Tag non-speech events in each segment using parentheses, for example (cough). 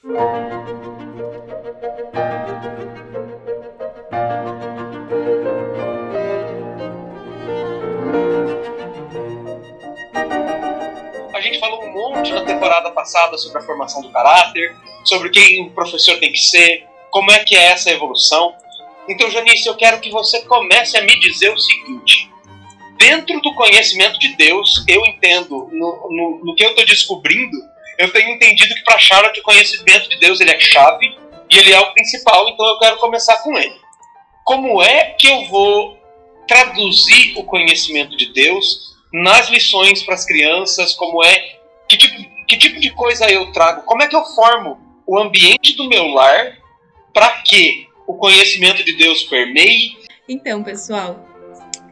A gente falou um monte na temporada passada sobre a formação do caráter, sobre quem o professor tem que ser, como é que é essa evolução. Então, Janice, eu quero que você comece a me dizer o seguinte: dentro do conhecimento de Deus, eu entendo, no, no, no que eu estou descobrindo, eu tenho entendido que para Charlotte o conhecimento de Deus ele é chave e ele é o principal, então eu quero começar com ele. Como é que eu vou traduzir o conhecimento de Deus nas lições para as crianças? Como é que tipo, que tipo de coisa eu trago? Como é que eu formo o ambiente do meu lar para que o conhecimento de Deus permeie? Então, pessoal,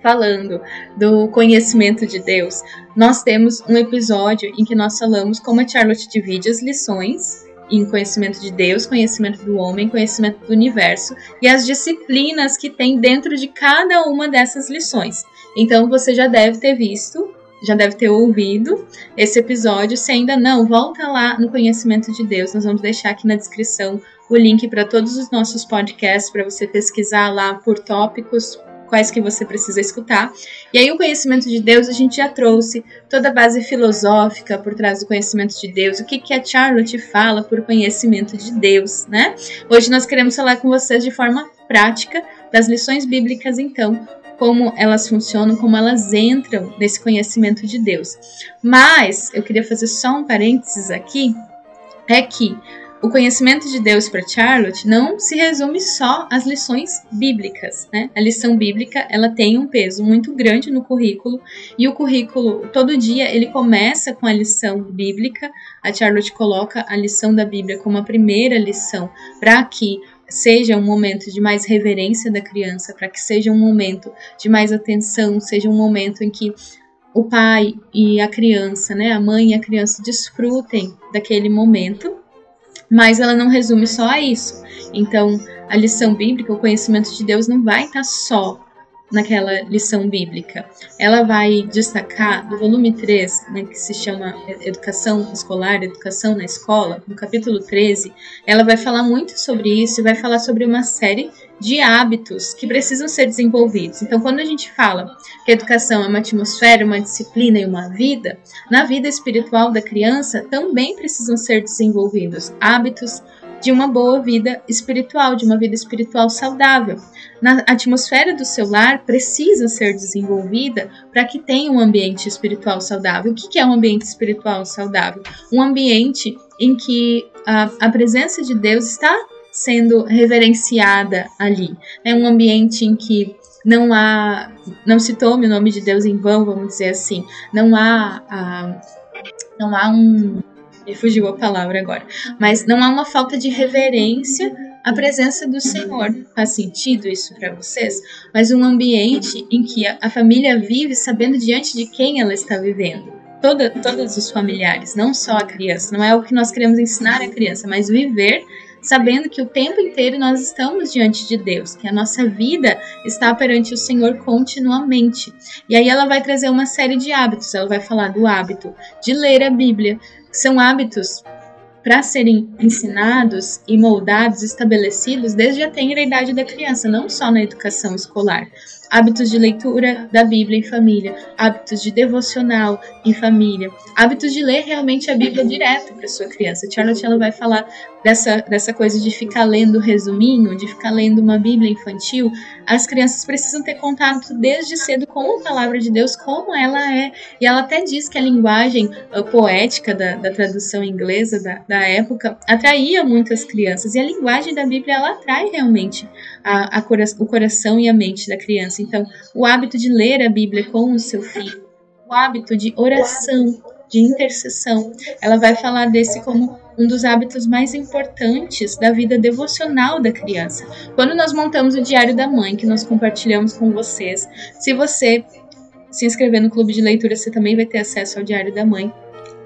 falando do conhecimento de Deus, nós temos um episódio em que nós falamos como a Charlotte divide as lições em conhecimento de Deus, conhecimento do homem, conhecimento do universo e as disciplinas que tem dentro de cada uma dessas lições. Então você já deve ter visto, já deve ter ouvido esse episódio. Se ainda não, volta lá no conhecimento de Deus. Nós vamos deixar aqui na descrição o link para todos os nossos podcasts para você pesquisar lá por tópicos, quais que você precisa escutar. E aí o conhecimento de Deus a gente já trouxe toda a base filosófica por trás do conhecimento de Deus, o que que a Charlotte fala por conhecimento de Deus, né? Hoje nós queremos falar com vocês de forma prática das lições bíblicas então, como elas funcionam, como elas entram nesse conhecimento de Deus. Mas eu queria fazer só um parênteses aqui, é que o conhecimento de Deus para Charlotte não se resume só às lições bíblicas, né? A lição bíblica, ela tem um peso muito grande no currículo, e o currículo, todo dia, ele começa com a lição bíblica. A Charlotte coloca a lição da Bíblia como a primeira lição para que seja um momento de mais reverência da criança, para que seja um momento de mais atenção, seja um momento em que o pai e a criança, né, a mãe e a criança desfrutem daquele momento mas ela não resume só a isso. Então, a lição bíblica, o conhecimento de Deus não vai estar só naquela lição bíblica. Ela vai destacar do volume 3, né, que se chama Educação Escolar, Educação na Escola, no capítulo 13, ela vai falar muito sobre isso e vai falar sobre uma série de hábitos que precisam ser desenvolvidos. Então, quando a gente fala que a educação é uma atmosfera, uma disciplina e uma vida, na vida espiritual da criança também precisam ser desenvolvidos hábitos de uma boa vida espiritual, de uma vida espiritual saudável. Na atmosfera do seu lar precisa ser desenvolvida para que tenha um ambiente espiritual saudável. O que é um ambiente espiritual saudável? Um ambiente em que a, a presença de Deus está sendo reverenciada ali. É um ambiente em que não há, não se tome o nome de Deus em vão, vamos dizer assim. Não há, ah, não há um, me fugiu a palavra agora, mas não há uma falta de reverência à presença do Senhor. Faz sentido isso para vocês? Mas um ambiente em que a, família vive sabendo diante de quem ela está vivendo. Toda, todos os familiares, não só a criança. Não é o que nós queremos ensinar a criança, mas viver sabendo que o tempo inteiro nós estamos diante de Deus, que a nossa vida está perante o Senhor continuamente. E aí ela vai trazer uma série de hábitos, ela vai falar do hábito de ler a Bíblia, que são hábitos para serem ensinados e moldados, estabelecidos desde a tenra idade da criança, não só na educação escolar, hábitos de leitura da Bíblia em família, hábitos de devocional em família, hábitos de ler realmente a Bíblia direto para sua criança. Charlotte ela vai falar dessa, dessa coisa de ficar lendo resuminho, de ficar lendo uma Bíblia infantil. As crianças precisam ter contato desde cedo com a palavra de Deus, como ela é. E ela até diz que a linguagem a poética da, da tradução inglesa da, da época atraía muitas crianças. E a linguagem da Bíblia ela atrai realmente a, a cora o coração e a mente da criança. Então, o hábito de ler a Bíblia com o seu filho, o hábito de oração, de intercessão, ela vai falar desse como um dos hábitos mais importantes da vida devocional da criança. Quando nós montamos o Diário da Mãe, que nós compartilhamos com vocês, se você se inscrever no clube de leitura, você também vai ter acesso ao Diário da Mãe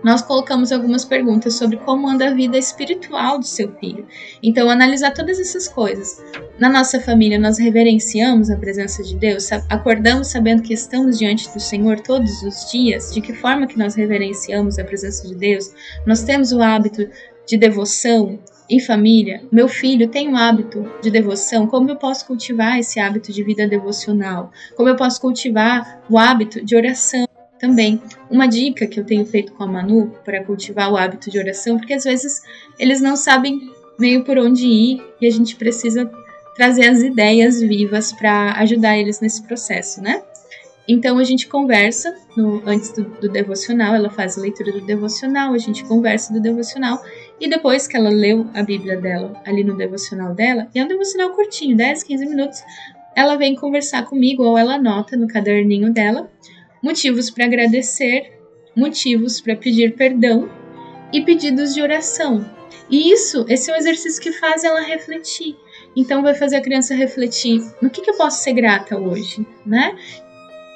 nós colocamos algumas perguntas sobre como anda a vida espiritual do seu filho. Então, analisar todas essas coisas. Na nossa família, nós reverenciamos a presença de Deus, acordamos sabendo que estamos diante do Senhor todos os dias, de que forma que nós reverenciamos a presença de Deus. Nós temos o hábito de devoção em família, meu filho tem um hábito de devoção, como eu posso cultivar esse hábito de vida devocional? Como eu posso cultivar o hábito de oração? Também, uma dica que eu tenho feito com a Manu para cultivar o hábito de oração, porque às vezes eles não sabem meio por onde ir e a gente precisa trazer as ideias vivas para ajudar eles nesse processo, né? Então a gente conversa no, antes do, do, devocional, ela faz a leitura do devocional, a gente conversa do devocional e depois que ela leu a Bíblia dela ali no devocional dela, e é um devocional curtinho, 10, 15 minutos, ela vem conversar comigo ou ela anota no caderninho dela motivos para agradecer, motivos para pedir perdão e pedidos de oração. E isso, esse é um exercício que faz ela refletir. Então vai fazer a criança refletir no que, que eu posso ser grata hoje, né?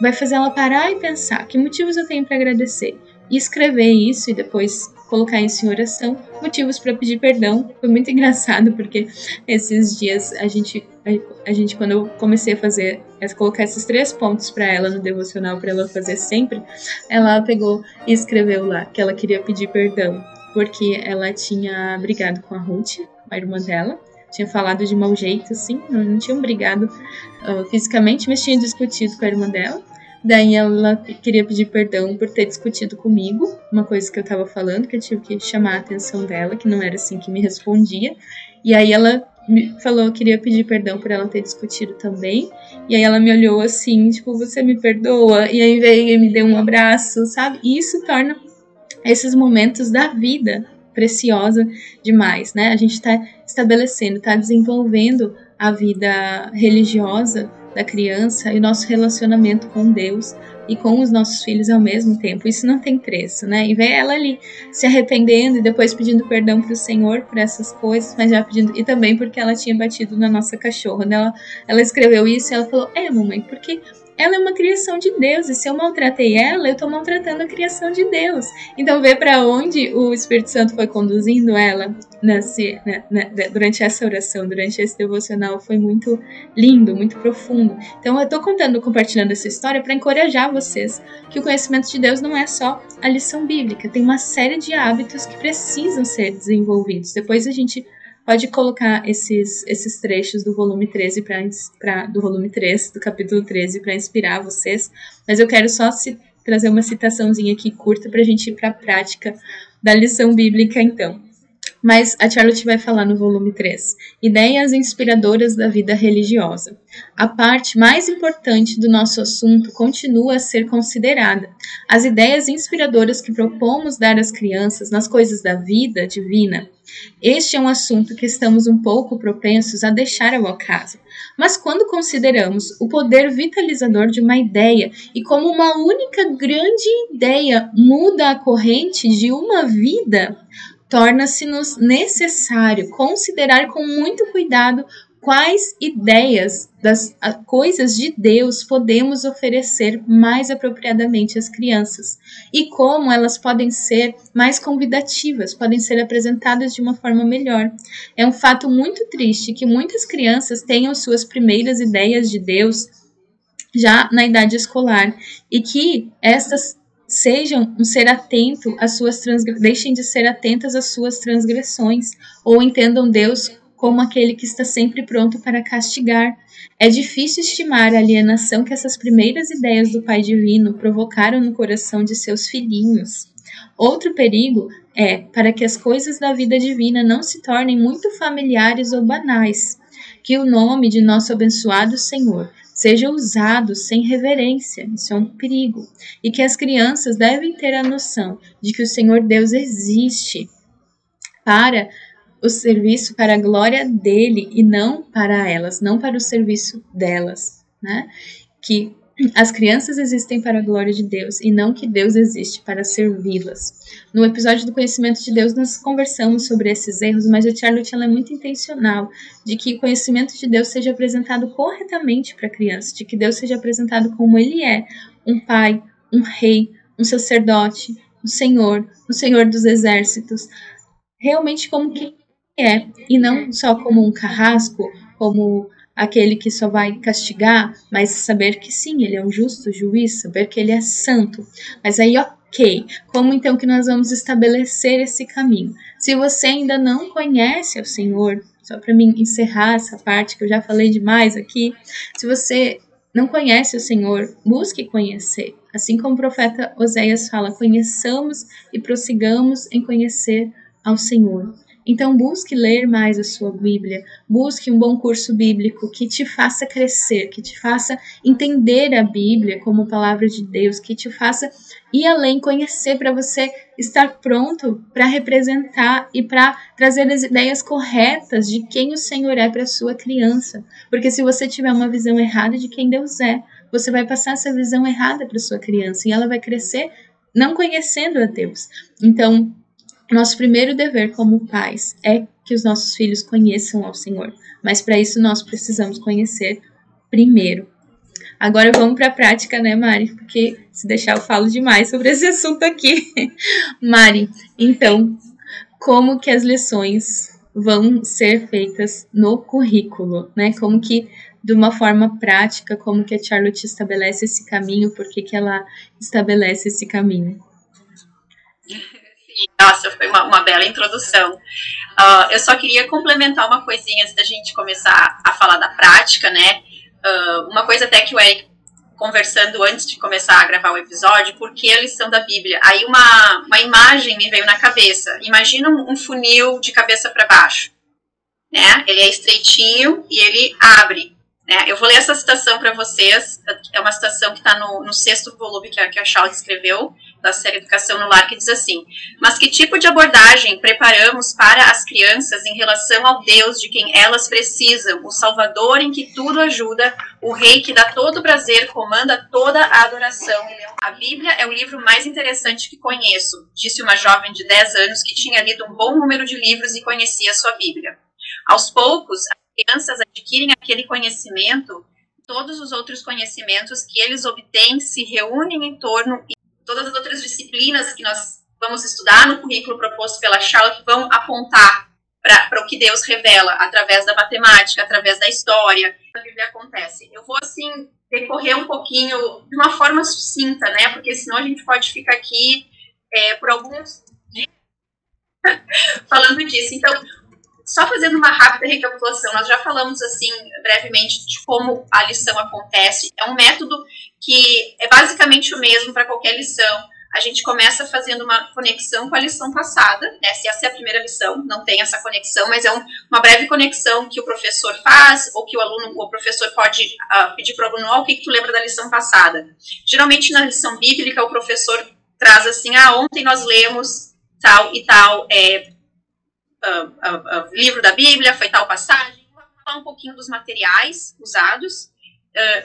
Vai fazer ela parar e pensar que motivos eu tenho para agradecer e escrever isso e depois colocar isso em oração. Motivos para pedir perdão. Foi muito engraçado porque esses dias a gente, a, gente quando eu comecei a fazer, a colocar esses três pontos para ela no devocional para ela fazer sempre, ela pegou e escreveu lá que ela queria pedir perdão porque ela tinha brigado com a Ruth, a irmã dela, tinha falado de mau jeito, assim, não tinham brigado uh, fisicamente, mas tinha discutido com a irmã dela. Daí ela queria pedir perdão por ter discutido comigo, uma coisa que eu tava falando, que eu tive que chamar a atenção dela, que não era assim que me respondia. E aí ela me falou que queria pedir perdão por ela ter discutido também. E aí ela me olhou assim, tipo, você me perdoa? E aí veio e me deu um abraço, sabe? E isso torna esses momentos da vida preciosa demais, né? A gente está estabelecendo, está desenvolvendo a vida religiosa da criança e o nosso relacionamento com Deus e com os nossos filhos ao mesmo tempo. Isso não tem preço, né? E ver ela ali se arrependendo e depois pedindo perdão para o Senhor por essas coisas, mas já pedindo e também porque ela tinha batido na nossa cachorra. Né? Ela, ela escreveu isso e ela falou: "É, mamãe, porque ela é uma criação de Deus, e se eu maltratei ela, eu estou maltratando a criação de Deus. Então, vê para onde o Espírito Santo foi conduzindo ela nesse, né, né, durante essa oração, durante esse devocional, foi muito lindo, muito profundo. Então, eu estou contando, compartilhando essa história para encorajar vocês que o conhecimento de Deus não é só a lição bíblica, tem uma série de hábitos que precisam ser desenvolvidos. Depois a gente pode colocar esses, esses trechos do volume 13 para do volume 3, do capítulo 13 para inspirar vocês, mas eu quero só se, trazer uma citaçãozinha aqui curta para a gente ir para a prática da lição bíblica então. Mas a Charlotte vai falar no volume 3. Ideias inspiradoras da vida religiosa. A parte mais importante do nosso assunto continua a ser considerada. As ideias inspiradoras que propomos dar às crianças nas coisas da vida divina. Este é um assunto que estamos um pouco propensos a deixar ao acaso. Mas quando consideramos o poder vitalizador de uma ideia e como uma única grande ideia muda a corrente de uma vida, torna-se-nos necessário considerar com muito cuidado quais ideias das coisas de Deus podemos oferecer mais apropriadamente às crianças e como elas podem ser mais convidativas, podem ser apresentadas de uma forma melhor. É um fato muito triste que muitas crianças tenham suas primeiras ideias de Deus já na idade escolar e que estas sejam um ser atento às suas deixem de ser atentas às suas transgressões ou entendam Deus como aquele que está sempre pronto para castigar. É difícil estimar a alienação que essas primeiras ideias do Pai Divino provocaram no coração de seus filhinhos. Outro perigo é para que as coisas da vida divina não se tornem muito familiares ou banais, que o nome de nosso abençoado Senhor seja usado sem reverência, isso é um perigo, e que as crianças devem ter a noção de que o Senhor Deus existe para o serviço, para a glória dele e não para elas, não para o serviço delas, né? Que as crianças existem para a glória de Deus e não que Deus existe para servi-las. No episódio do Conhecimento de Deus, nós conversamos sobre esses erros, mas a Charlotte é muito intencional de que o conhecimento de Deus seja apresentado corretamente para a criança, de que Deus seja apresentado como ele é: um pai, um rei, um sacerdote, um senhor, um senhor dos exércitos, realmente como que é, e não só como um carrasco, como aquele que só vai castigar, mas saber que sim, ele é um justo juiz, saber que ele é santo. Mas aí, ok, como então que nós vamos estabelecer esse caminho? Se você ainda não conhece o Senhor, só para mim encerrar essa parte que eu já falei demais aqui, se você não conhece o Senhor, busque conhecer. Assim como o profeta Oséias fala, conheçamos e prossigamos em conhecer ao Senhor. Então, busque ler mais a sua Bíblia, busque um bom curso bíblico que te faça crescer, que te faça entender a Bíblia como palavra de Deus, que te faça ir além, conhecer, para você estar pronto para representar e para trazer as ideias corretas de quem o Senhor é para sua criança. Porque se você tiver uma visão errada de quem Deus é, você vai passar essa visão errada para sua criança e ela vai crescer não conhecendo a Deus. Então, nosso primeiro dever como pais é que os nossos filhos conheçam ao Senhor, mas para isso nós precisamos conhecer primeiro. Agora vamos para a prática, né, Mari? Porque se deixar eu falo demais sobre esse (laughs) assunto aqui. Mari, então, como que as lições vão ser feitas no currículo, né? Como que de uma forma prática, como que a Charlotte estabelece esse caminho, por que, que ela estabelece esse caminho? Nossa, foi uma, uma bela introdução. Uh, eu só queria complementar uma coisinha antes da gente começar a falar da prática, né? Uh, uma coisa até que o Eric conversando antes de começar a gravar o episódio, por que a lição da Bíblia? Aí uma, uma imagem me veio na cabeça. Imagina um, um funil de cabeça para baixo. Né? Ele é estreitinho e ele abre. Né? Eu vou ler essa citação para vocês. É uma citação que está no, no, sexto volume que a, que a Charles escreveu da série Educação no Lar, que diz assim: Mas que tipo de abordagem preparamos para as crianças em relação ao Deus de quem elas precisam, o Salvador em que tudo ajuda, o Rei que dá todo o prazer, comanda toda a adoração? A Bíblia é o livro mais interessante que conheço, disse uma jovem de 10 anos que tinha lido um bom número de livros e conhecia sua Bíblia. Aos poucos, crianças adquirem aquele conhecimento todos os outros conhecimentos que eles obtêm se reúnem em torno todas as outras disciplinas que nós vamos estudar no currículo proposto pela Charlotte vão apontar para o que Deus revela através da matemática, através da história. A Bíblia acontece. Eu vou, assim, decorrer um pouquinho de uma forma sucinta, né? Porque senão a gente pode ficar aqui é, por alguns dias (laughs) falando disso. Então, só fazendo uma rápida recapitulação, nós já falamos assim brevemente de como a lição acontece. É um método que é basicamente o mesmo para qualquer lição. A gente começa fazendo uma conexão com a lição passada, né? Se essa é a primeira lição, não tem essa conexão, mas é um, uma breve conexão que o professor faz, ou que o aluno, o professor pode uh, pedir para o aluno, oh, o que, que tu lembra da lição passada? Geralmente na lição bíblica o professor traz assim, ah, ontem nós lemos tal e tal é, uh, uh, livro da Bíblia, foi tal passagem, falar um pouquinho dos materiais usados,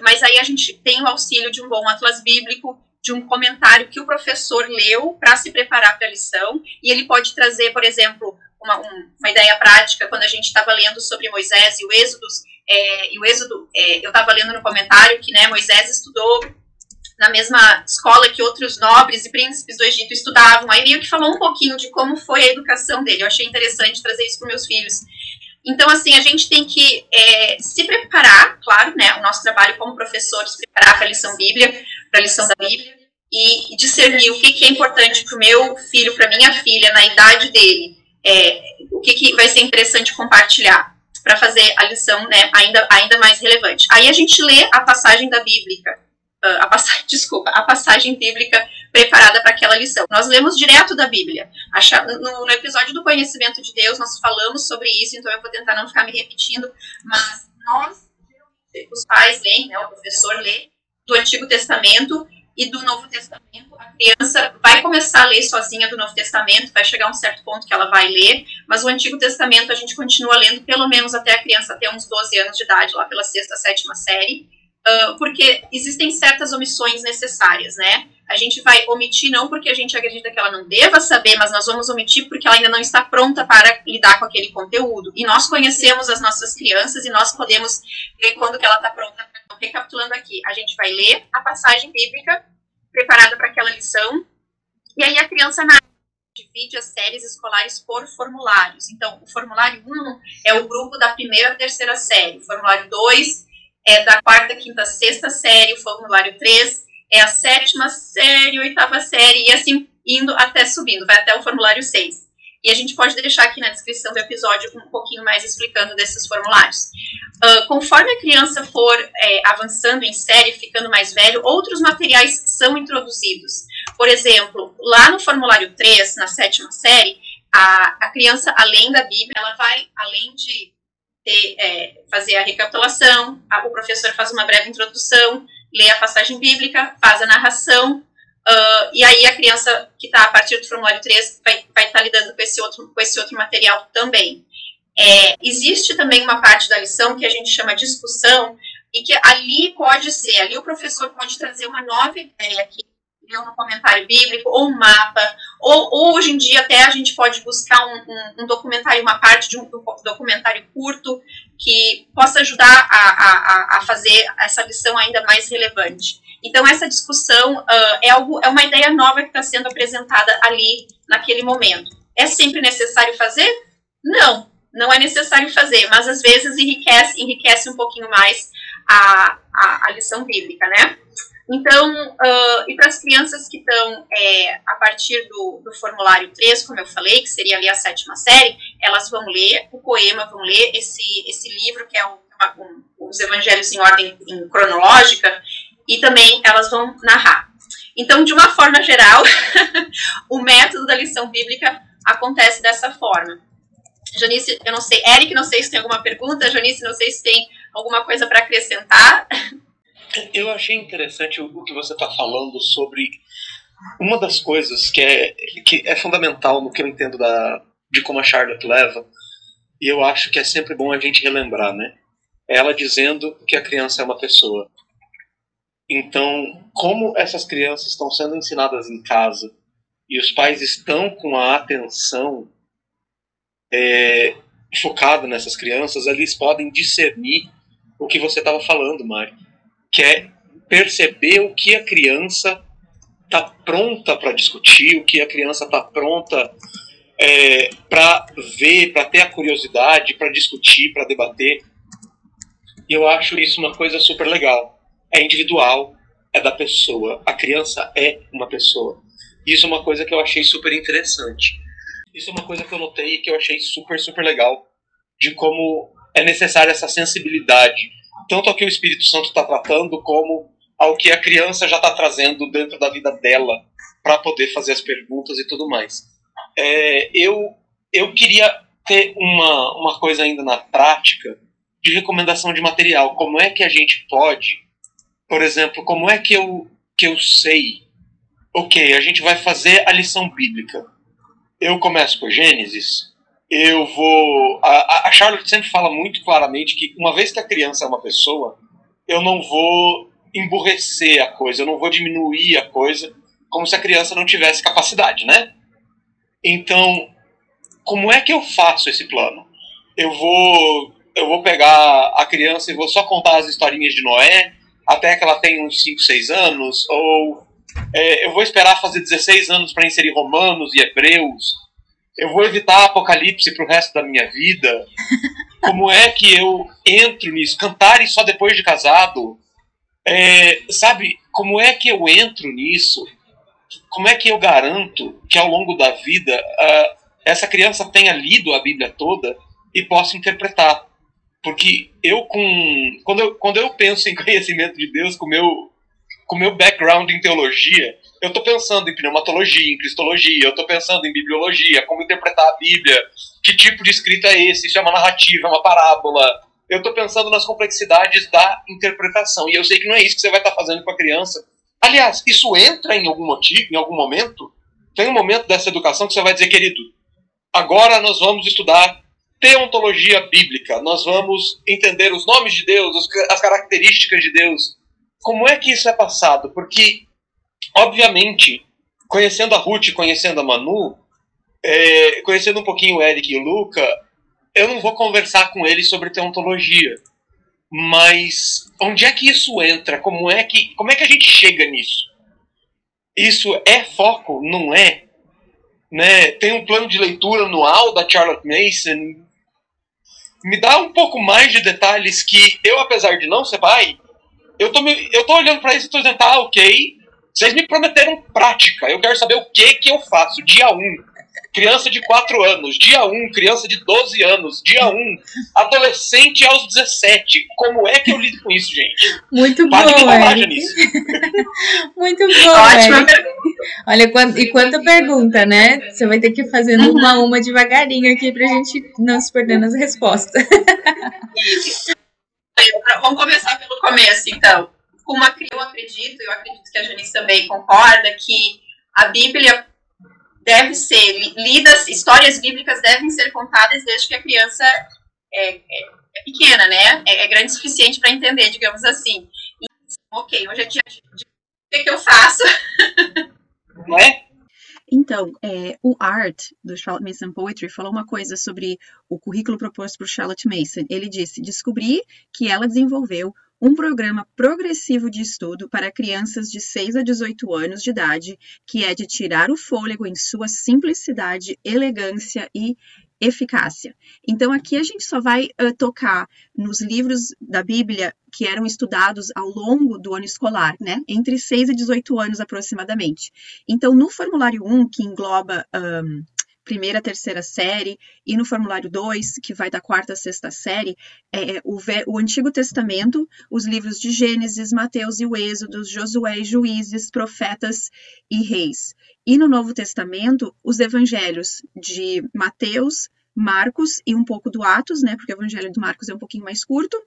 mas aí a gente tem o auxílio de um bom atlas bíblico, de um comentário que o professor leu para se preparar para a lição, e ele pode trazer, por exemplo, uma, um, uma ideia prática, quando a gente estava lendo sobre Moisés e o Êxodo, é, e o Êxodo, é, eu estava lendo no comentário que né, Moisés estudou na mesma escola que outros nobres e príncipes do Egito estudavam. Aí meio que falou um pouquinho de como foi a educação dele. Eu achei interessante trazer isso para meus filhos. Então, assim, a gente tem que é, se preparar, claro, né? O nosso trabalho como professor, se preparar para a lição Bíblia, para a lição da Bíblia, e discernir o que, que é importante para o meu filho, para minha filha, na idade dele, é, o que, que vai ser interessante compartilhar para fazer a lição né, ainda, ainda mais relevante. Aí a gente lê a passagem da Bíblia a passagem, (laughs) desculpa, a passagem bíblica preparada para aquela lição. Nós lemos direto da Bíblia. No, no, episódio do conhecimento de Deus, nós falamos sobre isso, então eu vou tentar não ficar me repetindo, mas nós, os pais leem, né, o professor lê do Antigo Testamento e do Novo Testamento. A criança vai começar a ler sozinha do Novo Testamento, vai chegar a um certo ponto que ela vai ler, mas o Antigo Testamento a gente continua lendo pelo menos até a criança ter uns 12 anos de idade, lá pela sexta, sétima série uh, porque existem certas omissões necessárias, né? A gente vai omitir não porque a gente acredita que ela não deva saber, mas nós vamos omitir porque ela ainda não está pronta para lidar com aquele conteúdo. E nós conhecemos as nossas crianças e nós podemos ver quando que ela está pronta. Então, recapitulando aqui, a gente vai ler a passagem bíblica preparada para aquela lição, e aí a criança na divide as séries escolares por formulários. Então, o formulário 1 é o grupo da primeira e terceira série, o formulário 2 é da quarta, quinta, sexta série, o formulário 3 é a sétima série, oitava série, e assim indo até subindo, vai até o formulário 6. E a gente pode deixar aqui na descrição do episódio um pouquinho mais explicando desses formulários. Uh, conforme a criança for é, avançando em série, ficando mais velho, outros materiais são introduzidos. Por exemplo, lá no formulário 3, na sétima série, a, a criança, além da Bíblia, ela vai, além de ter, é, fazer a recapitulação, a, o professor faz uma breve introdução, lê a passagem bíblica, faz a narração, Uh, e aí a criança que está a partir do formulário 3 vai estar tá lidando com esse, outro, com esse outro material também. É, existe também uma parte da lição que a gente chama discussão, e que ali pode ser, ali o professor pode trazer uma nova ideia que leu no comentário bíblico, ou um mapa, ou, ou, hoje em dia até a gente pode buscar um, um, um documentário, uma parte de um documentário curto que possa ajudar a, a, a fazer essa lição ainda mais relevante. Então, essa discussão uh, é, algo, é uma ideia nova que está sendo apresentada ali, naquele momento. É sempre necessário fazer? Não, não é necessário fazer, mas às vezes enriquece, enriquece um pouquinho mais a, a, a lição bíblica, né? Então, uh, e para as crianças que estão é, a partir do, do, formulário 3, como eu falei, que seria ali a sétima série, elas vão ler o poema, vão ler esse, esse livro, que é o, um, os evangelhos em ordem em cronológica, e também elas vão narrar. Então, de uma forma geral, (laughs) o método da lição bíblica acontece dessa forma. Janice, eu não sei, Eric, não sei se tem alguma pergunta, Janice, não sei se tem alguma coisa para acrescentar. (laughs) Eu achei interessante o que você está falando sobre uma das coisas que é, que é fundamental no que eu entendo da, de como a Charlotte leva, e eu acho que é sempre bom a gente relembrar, né? Ela dizendo que a criança é uma pessoa. Então, como essas crianças estão sendo ensinadas em casa e os pais estão com a atenção é, focada nessas crianças, eles podem discernir o que você estava falando, Mari, que é perceber o que a criança está pronta para discutir, o que a criança está pronta é, para ver, para ter a curiosidade, para discutir, para debater. E eu acho isso uma coisa super legal é individual, é da pessoa. A criança é uma pessoa. Isso é uma coisa que eu achei super interessante. Isso é uma coisa que eu notei e que eu achei super, super legal. De como é necessária essa sensibilidade. Tanto ao que o Espírito Santo está tratando, como ao que a criança já está trazendo dentro da vida dela, para poder fazer as perguntas e tudo mais. É, eu, eu queria ter uma, uma coisa ainda na prática de recomendação de material. Como é que a gente pode por exemplo, como é que eu, que eu sei? Ok, a gente vai fazer a lição bíblica. Eu começo com Gênesis, eu vou. A, a Charlotte sempre fala muito claramente que uma vez que a criança é uma pessoa, eu não vou emburrecer a coisa, eu não vou diminuir a coisa como se a criança não tivesse capacidade, né? Então, como é que eu faço esse plano? Eu vou eu vou pegar a criança e vou só contar as historinhas de Noé, até que ela tenha uns 5, 6 anos, ou é, eu vou esperar fazer 16 anos para inserir Romanos e Hebreus, eu vou evitar Apocalipse para o resto da minha vida. (laughs) Como é que eu entro nisso? Cantar e só depois de casado? É, sabe, como é que eu entro nisso? Como é que eu garanto que ao longo da vida uh, essa criança tenha lido a Bíblia toda e possa interpretar? Porque eu com quando eu, quando eu penso em (laughs) conhecimento de Deus com meu com meu background em teologia, eu estou pensando em pneumatologia, em cristologia, eu estou pensando em bibliologia, como interpretar a Bíblia, que tipo de escrita é esse, isso é uma narrativa, é uma parábola. Eu estou pensando nas complexidades da interpretação e eu sei que não é isso que você vai estar tá fazendo com a criança. Aliás, isso entra em algum motivo, em algum momento. Tem um momento dessa educação que você vai dizer, querido, agora nós vamos estudar teontologia bíblica. Nós vamos entender os nomes de Deus, as características de Deus. Como é que isso é passado? Porque, obviamente, conhecendo a Ruth, conhecendo a Manu, é, conhecendo um pouquinho o Eric e o Luca, eu não vou conversar com eles sobre teontologia. Mas onde é que isso entra? Como é que, como é que a gente chega nisso? Isso é foco? Não é? Né? Tem um plano de leitura anual da Charlotte Mason, me dá um pouco mais de detalhes que eu, apesar de não ser pai, eu tô, me, eu tô olhando para isso e tô dizendo, tá, ok, Vocês me prometeram prática. Eu quero saber o que que eu faço. Dia 1. Um, criança de 4 anos. Dia 1, um, criança de 12 anos. Dia 1, um, adolescente aos 17. Como é que eu lido com isso, gente? Muito bom, Eric. (laughs) Muito bom, Ótima Olha, quando, e quanta pergunta, né? Você vai ter que ir fazendo uhum. uma a uma devagarinho aqui pra gente não se perder nas respostas. (laughs) Vamos começar pelo começo, então. Uma, eu acredito, eu acredito que a Janice também concorda, que a Bíblia deve ser lida, histórias bíblicas devem ser contadas desde que a criança é, é, é pequena, né? É, é, grande o suficiente para entender, digamos assim. E, ok, hoje é dia de, de, o que, que eu faço? (laughs) Não é? Então, é, o Art, do Charlotte Mason Poetry, falou uma coisa sobre o currículo proposto por Charlotte Mason. Ele disse: descobri que ela desenvolveu um programa progressivo de estudo para crianças de 6 a 18 anos de idade, que é de tirar o fôlego em sua simplicidade, elegância e eficácia. Então, aqui a gente só vai uh, tocar nos livros da Bíblia que eram estudados ao longo do ano escolar, né? Entre 6 e 18 anos aproximadamente. Então, no formulário 1, que engloba um, primeira, terceira série, e no formulário 2, que vai da quarta sexta série, é o, o, Antigo Testamento, os livros de Gênesis, Mateus e o Êxodo, Josué, Juízes, Profetas e Reis. E no Novo Testamento, os evangelhos de Mateus, Marcos e um pouco do Atos, né? Porque o evangelho de Marcos é um pouquinho mais curto,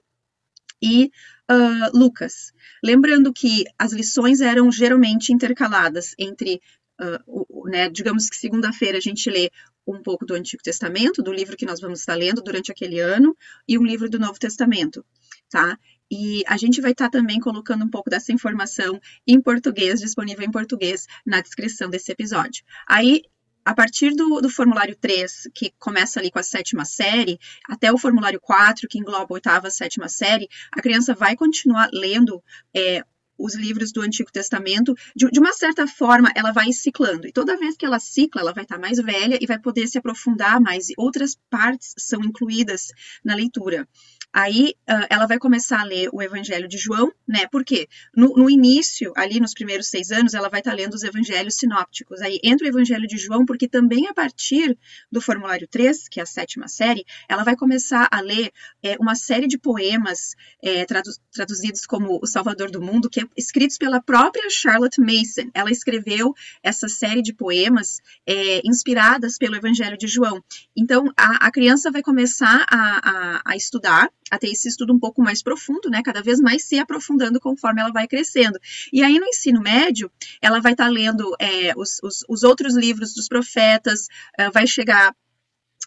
e uh, Lucas. Lembrando que as lições eram geralmente intercaladas entre uh, né, digamos que segunda-feira a gente lê um pouco do Antigo Testamento, do livro que nós vamos estar lendo durante aquele ano, e um livro do Novo Testamento, tá? E a gente vai estar também colocando um pouco dessa informação em português, disponível em português, na descrição desse episódio. Aí, a partir do, do, formulário 3, que começa ali com a sétima série, até o formulário 4, que engloba a oitava, sétima série, a criança vai continuar lendo é, os livros do Antigo Testamento, de, de, uma certa forma, ela vai ciclando. E toda vez que ela cicla, ela vai estar mais velha e vai poder se aprofundar mais. E outras partes são incluídas na leitura. Aí uh, ela vai começar a ler o Evangelho de João, né? Porque no, no início, ali nos primeiros seis anos, ela vai estar lendo os Evangelhos sinópticos. Aí entra o Evangelho de João, porque também a partir do formulário 3, que é a sétima série, ela vai começar a ler é, uma série de poemas é, tradu traduzidos como O Salvador do Mundo, que é escritos pela própria Charlotte Mason. Ela escreveu essa série de poemas é, inspiradas pelo Evangelho de João. Então, a, a criança vai começar a, a, a estudar a ter esse estudo um pouco mais profundo, né? Cada vez mais se aprofundando conforme ela vai crescendo. E aí no ensino médio, ela vai estar tá lendo é, os, os, os, outros livros dos profetas, uh, vai chegar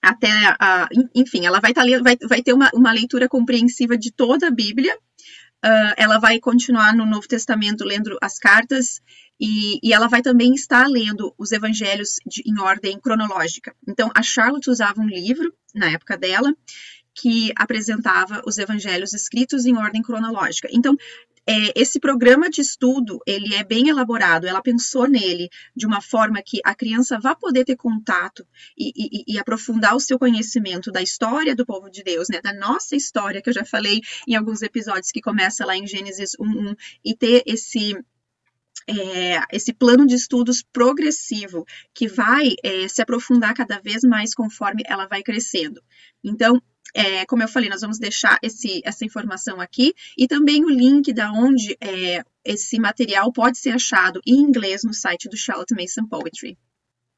até a, enfim, ela vai, tá, vai, vai ter uma, uma leitura compreensiva de toda a Bíblia. Uh, ela vai continuar no Novo Testamento lendo as cartas e, e, ela vai também estar lendo os evangelhos de, em ordem cronológica. Então, a Charlotte usava um livro na época dela que apresentava os evangelhos escritos em ordem cronológica. Então, é, esse programa de estudo, ele é bem elaborado, ela pensou nele de uma forma que a criança vá poder ter contato e, e, e, aprofundar o seu conhecimento da história do povo de Deus, né, da nossa história, que eu já falei em alguns episódios, que começa lá em Gênesis 1.1, e ter esse é, esse plano de estudos progressivo que vai é, se aprofundar cada vez mais conforme ela vai crescendo. Então, é, como eu falei, nós vamos deixar esse, essa informação aqui e também o link da onde é, esse material pode ser achado em inglês no site do Charlotte Mason Poetry.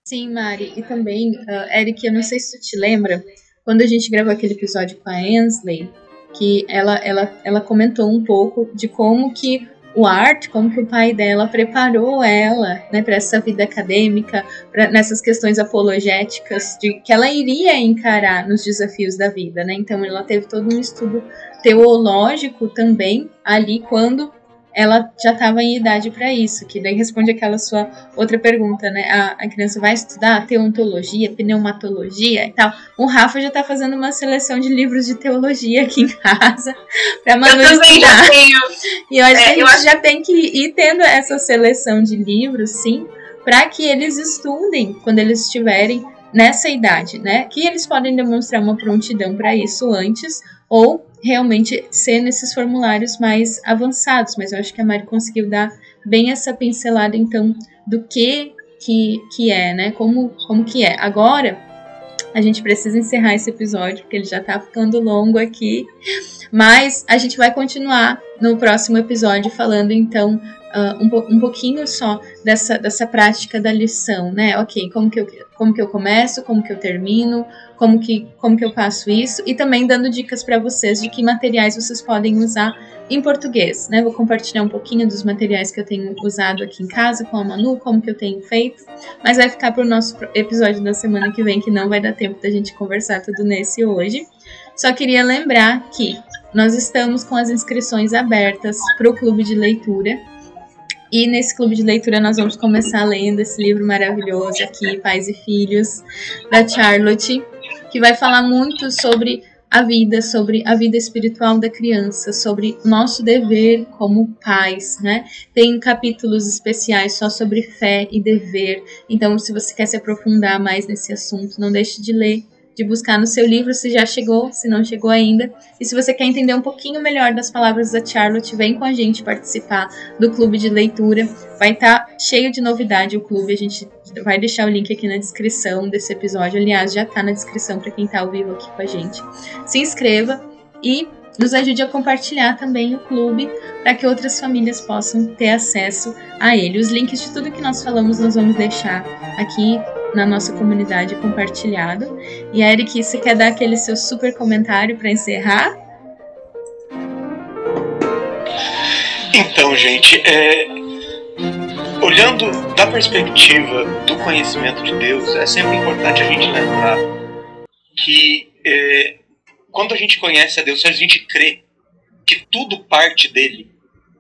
Sim, Mari, e também, uh, Eric, eu não sei se tu te lembra, quando a gente gravou aquele episódio com a Ansley, que ela, ela, ela comentou um pouco de como que o Art, como que o pai dela preparou ela né, para essa vida acadêmica, pra, nessas questões apologéticas de que ela iria encarar nos desafios da vida, né? Então ela teve todo um estudo teológico também ali quando ela já estava em idade para isso, que daí responde aquela sua outra pergunta, né? A, a, criança vai estudar teontologia, pneumatologia e tal. O Rafa já está fazendo uma seleção de livros de teologia aqui em casa (laughs) para Manu eu também estudar. Já tenho. E eu acho é, que a gente acho... já tem que ir tendo essa seleção de livros, sim, para que eles estudem quando eles estiverem nessa idade, né? Que eles podem demonstrar uma prontidão para isso antes ou realmente ser nesses formulários mais avançados, mas eu acho que a Mari conseguiu dar bem essa pincelada então do que que, que é, né? Como, como que é. Agora, a gente precisa encerrar esse episódio, porque ele já tá ficando longo aqui. Mas a gente vai continuar no próximo episódio falando então uh, um, um pouquinho só dessa, dessa prática da lição, né? Ok, como que, eu, como que eu começo, como que eu termino, como que, como que eu faço isso, e também dando dicas para vocês de que materiais vocês podem usar em português, né? Vou compartilhar um pouquinho dos materiais que eu tenho usado aqui em casa com a Manu, como que eu tenho feito, mas vai ficar para o nosso episódio da semana que vem, que não vai dar tempo da gente conversar tudo nesse hoje. Só queria lembrar que nós estamos com as inscrições abertas para o clube de leitura. E nesse clube de leitura nós vamos começar lendo esse livro maravilhoso aqui, Pais e Filhos, da Charlotte, que vai falar muito sobre a vida, sobre a vida espiritual da criança, sobre nosso dever como pais, né? Tem capítulos especiais só sobre fé e dever. Então, se você quer se aprofundar mais nesse assunto, não deixe de ler de buscar no seu livro se já chegou, se não chegou ainda. E se você quer entender um pouquinho melhor das palavras da Charlotte, vem com a gente participar do clube de leitura. Vai estar tá cheio de novidade o clube. A gente vai deixar o link aqui na descrição desse episódio. Aliás, já está na descrição para quem está ao vivo aqui com a gente. Se inscreva e nos ajude a compartilhar também o clube para que outras famílias possam ter acesso a ele. Os links de tudo que nós falamos nós vamos deixar aqui na nossa comunidade compartilhado. E Eric, você quer dar aquele seu super comentário para encerrar? Então, gente, é... olhando da perspectiva do conhecimento de Deus, é sempre importante a gente lembrar que é... quando a gente conhece a Deus, se a gente crê que tudo parte dele,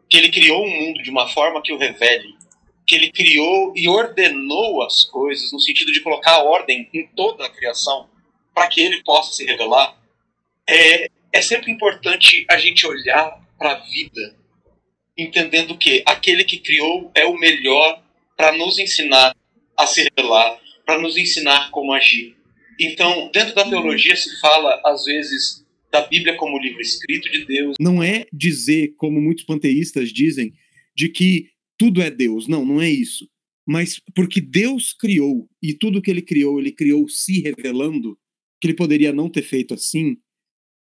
que ele criou um mundo de uma forma que o revele, que ele criou e ordenou as coisas, no sentido de colocar ordem em toda a criação, para que ele possa se revelar, é, é sempre importante a gente olhar para a vida, entendendo que aquele que criou é o melhor para nos ensinar a se revelar, para nos ensinar como agir. Então, dentro da teologia se fala, às vezes, da Bíblia como livro escrito de Deus. Não é dizer, como muitos panteístas dizem, de que tudo é Deus. Não, não é isso. Mas porque Deus criou e tudo que ele criou, ele criou se revelando, que ele poderia não ter feito assim,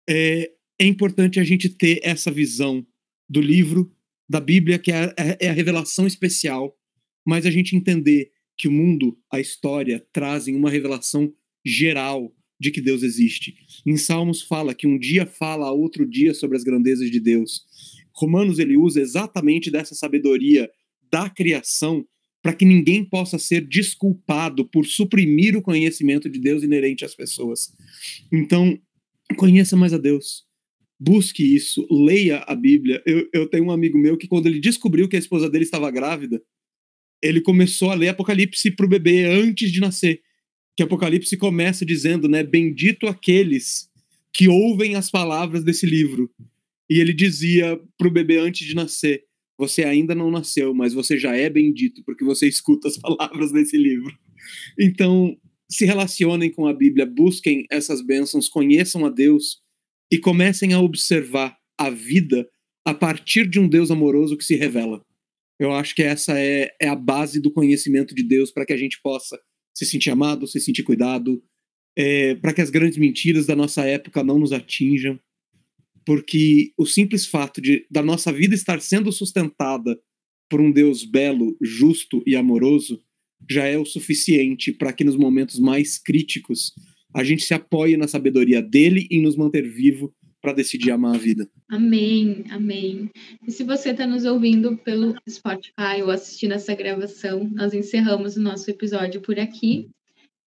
é, é importante a gente ter essa visão do livro, da Bíblia, que é a, é a revelação especial, mas a gente entender que o mundo, a história, trazem uma revelação geral de que Deus existe. Em Salmos fala que um dia fala a outro dia sobre as grandezas de Deus. Romanos ele usa exatamente dessa sabedoria da criação para que ninguém possa ser desculpado por suprimir o conhecimento de Deus inerente às pessoas. Então, conheça mais a Deus. Busque isso, leia a Bíblia. Eu, eu tenho um amigo meu que, quando ele descobriu que a esposa dele estava grávida, ele começou a ler Apocalipse para o bebê antes de nascer. Que Apocalipse começa dizendo, né? Bendito aqueles que ouvem as palavras desse livro. E ele dizia para o bebê antes de nascer: você ainda não nasceu, mas você já é bendito porque você escuta as palavras desse livro. Então, se relacionem com a Bíblia, busquem essas bênçãos, conheçam a Deus e comecem a observar a vida a partir de um Deus amoroso que se revela. Eu acho que essa é, é a base do conhecimento de Deus para que a gente possa se sentir amado, se sentir cuidado, é, para que as grandes mentiras da nossa época não nos atinjam porque o simples fato de da nossa vida estar sendo sustentada por um Deus belo, justo e amoroso já é o suficiente para que nos momentos mais críticos a gente se apoie na sabedoria dele e nos manter vivo para decidir amar a vida. Amém, amém. E se você está nos ouvindo pelo Spotify ou assistindo essa gravação, nós encerramos o nosso episódio por aqui.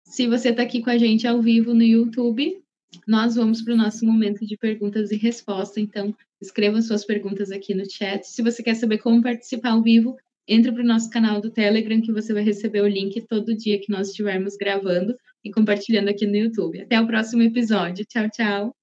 Se você está aqui com a gente ao vivo no YouTube, nós vamos para o nosso momento de perguntas e respostas. Então, escrevam suas perguntas aqui no chat. Se você quer saber como participar ao vivo, entre para o nosso canal do Telegram, que você vai receber o link todo dia que nós estivermos gravando e compartilhando aqui no YouTube. Até o próximo episódio. Tchau, tchau.